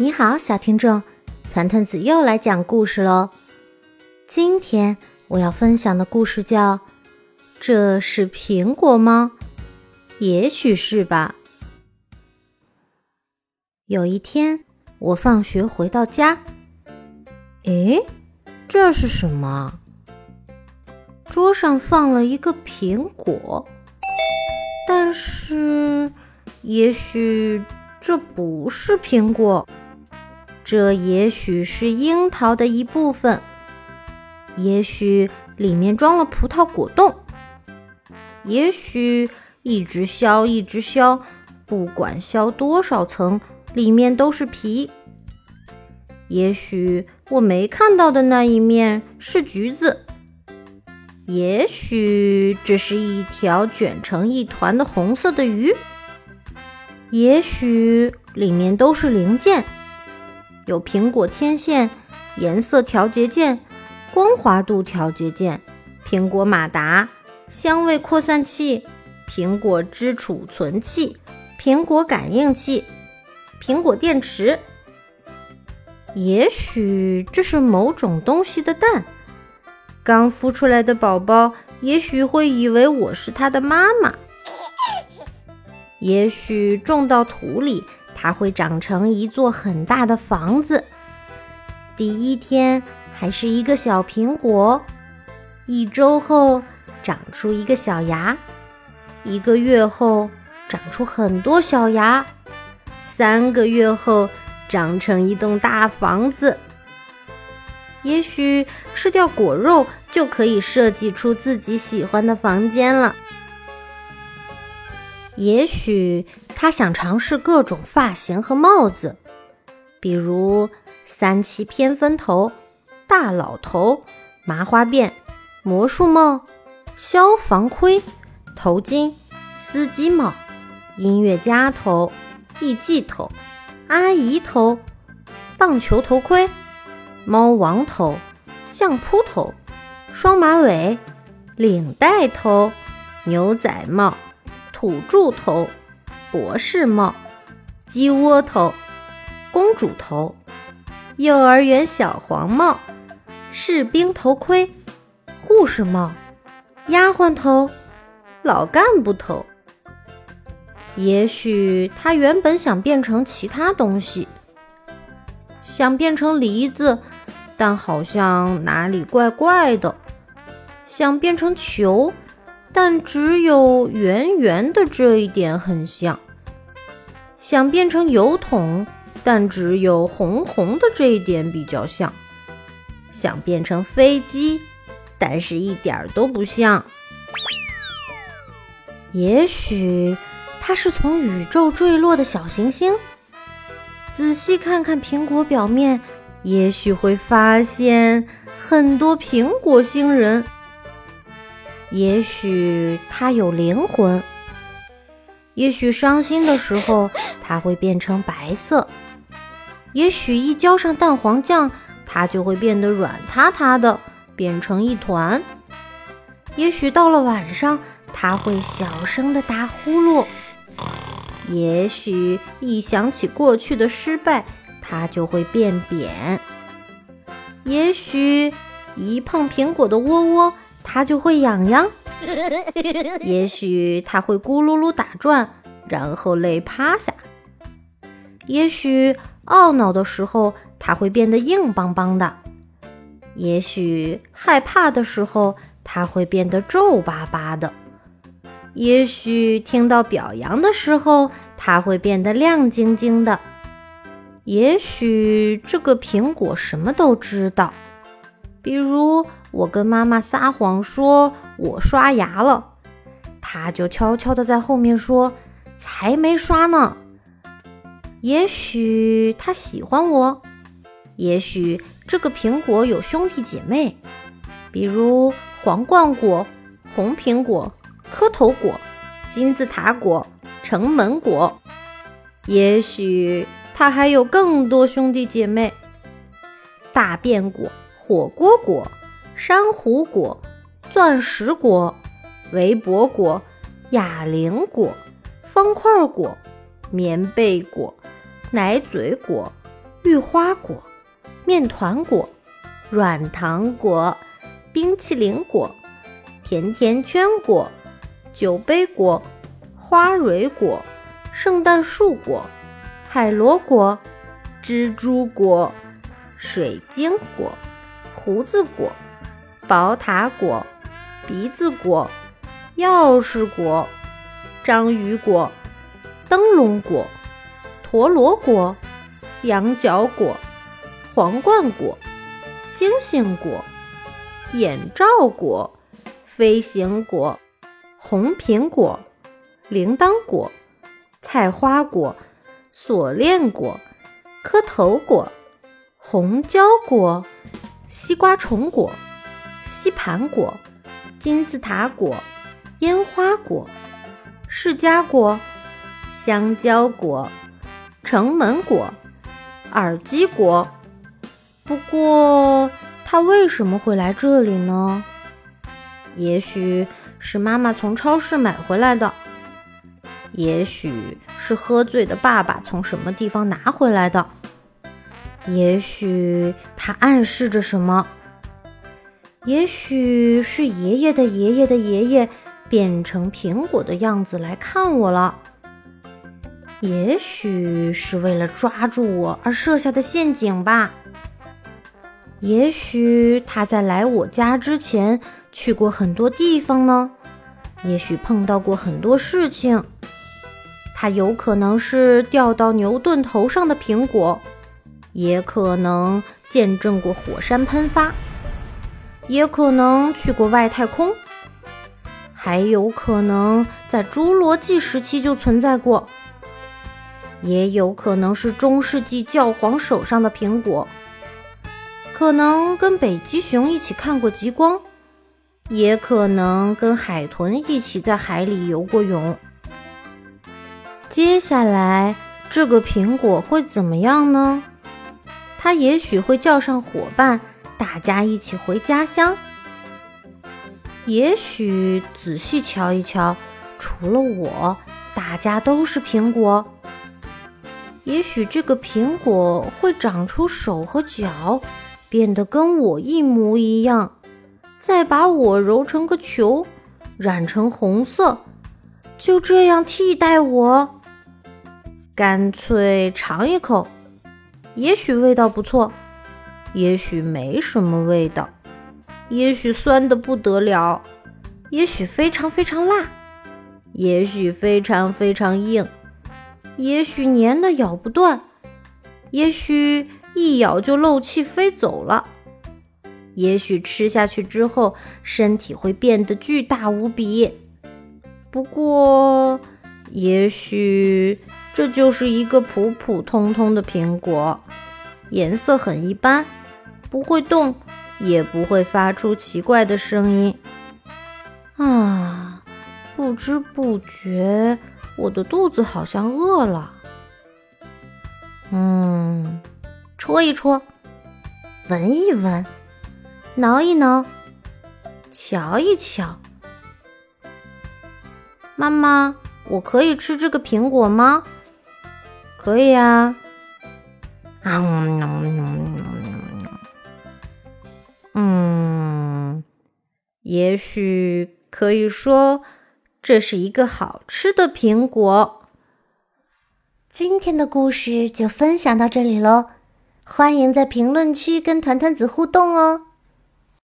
你好，小听众，团团子又来讲故事喽。今天我要分享的故事叫《这是苹果吗？也许是吧》。有一天，我放学回到家，诶，这是什么？桌上放了一个苹果，但是，也许这不是苹果，这也许是樱桃的一部分，也许里面装了葡萄果冻，也许一直削一直削，不管削多少层，里面都是皮。也许我没看到的那一面是橘子。也许这是一条卷成一团的红色的鱼，也许里面都是零件，有苹果天线、颜色调节键、光滑度调节键、苹果马达、香味扩散器、苹果汁储存器、苹果感应器、苹果电池。也许这是某种东西的蛋。刚孵出来的宝宝也许会以为我是他的妈妈，也许种到土里，它会长成一座很大的房子。第一天还是一个小苹果，一周后长出一个小芽，一个月后长出很多小芽，三个月后长成一栋大房子。也许吃掉果肉就可以设计出自己喜欢的房间了。也许他想尝试各种发型和帽子，比如三七偏分头、大老头、麻花辫、魔术帽、消防盔、头巾、司机帽、音乐家头、艺伎头、阿姨头、棒球头盔。猫王头、相扑头、双马尾、领带头、牛仔帽、土著头、博士帽、鸡窝头、公主头、幼儿园小黄帽、士兵头盔、护士帽、丫鬟头、老干部头。也许他原本想变成其他东西，想变成梨子。但好像哪里怪怪的，想变成球，但只有圆圆的这一点很像；想变成油桶，但只有红红的这一点比较像；想变成飞机，但是一点儿都不像。也许它是从宇宙坠落的小行星。仔细看看苹果表面。也许会发现很多苹果星人。也许它有灵魂。也许伤心的时候它会变成白色。也许一浇上蛋黄酱，它就会变得软塌塌的，变成一团。也许到了晚上，它会小声的打呼噜。也许一想起过去的失败。它就会变扁。也许一碰苹果的窝窝，它就会痒痒。也许它会咕噜噜打转，然后累趴下。也许懊恼的时候，它会变得硬邦邦的。也许害怕的时候，它会变得皱巴巴的。也许听到表扬的时候，它会变得亮晶晶的。也许这个苹果什么都知道，比如我跟妈妈撒谎说我刷牙了，它就悄悄地在后面说才没刷呢。也许它喜欢我，也许这个苹果有兄弟姐妹，比如皇冠果、红苹果、磕头果、金字塔果、城门果。也许。它还有更多兄弟姐妹：大便果、火锅果、珊瑚果、钻石果、围脖果、哑铃果、方块果、棉被果、奶嘴果、绿花果、面团果、软糖果、冰淇淋果、甜甜圈果、酒杯果、花蕊果、圣诞树果、海螺果、蜘蛛果、水晶果、胡子果、宝塔果、鼻子果、钥匙果、章鱼果、灯笼果、陀螺果。羊角果、皇冠果、星星果、眼罩果、飞行果、红苹果、铃铛果、菜花果、锁链果、磕头果、红椒果、西瓜虫果、吸盘果、金字塔果、烟花果、释迦果、香蕉果、城门果。耳机果，不过它为什么会来这里呢？也许是妈妈从超市买回来的，也许是喝醉的爸爸从什么地方拿回来的，也许它暗示着什么？也许是爷爷的爷爷的爷爷变成苹果的样子来看我了。也许是为了抓住我而设下的陷阱吧。也许他在来我家之前去过很多地方呢。也许碰到过很多事情。他有可能是掉到牛顿头上的苹果，也可能见证过火山喷发，也可能去过外太空，还有可能在侏罗纪时期就存在过。也有可能是中世纪教皇手上的苹果，可能跟北极熊一起看过极光，也可能跟海豚一起在海里游过泳。接下来这个苹果会怎么样呢？它也许会叫上伙伴，大家一起回家乡。也许仔细瞧一瞧，除了我，大家都是苹果。也许这个苹果会长出手和脚，变得跟我一模一样，再把我揉成个球，染成红色，就这样替代我。干脆尝一口，也许味道不错，也许没什么味道，也许酸的不得了，也许非常非常辣，也许非常非常硬。也许粘的咬不断，也许一咬就漏气飞走了，也许吃下去之后身体会变得巨大无比。不过，也许这就是一个普普通通的苹果，颜色很一般，不会动，也不会发出奇怪的声音。啊，不知不觉。我的肚子好像饿了，嗯，戳一戳，闻一闻，挠一挠，瞧一瞧。妈妈，我可以吃这个苹果吗？可以啊。嗯，也许可以说。这是一个好吃的苹果。今天的故事就分享到这里喽，欢迎在评论区跟团团子互动哦。